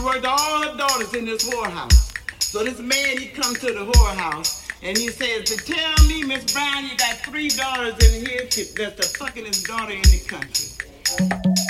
worked all her daughters in this whorehouse. So this man, he comes to the whorehouse and he says, to tell me, Miss Brown, you got three daughters in here that's the fuckingest daughter in the country.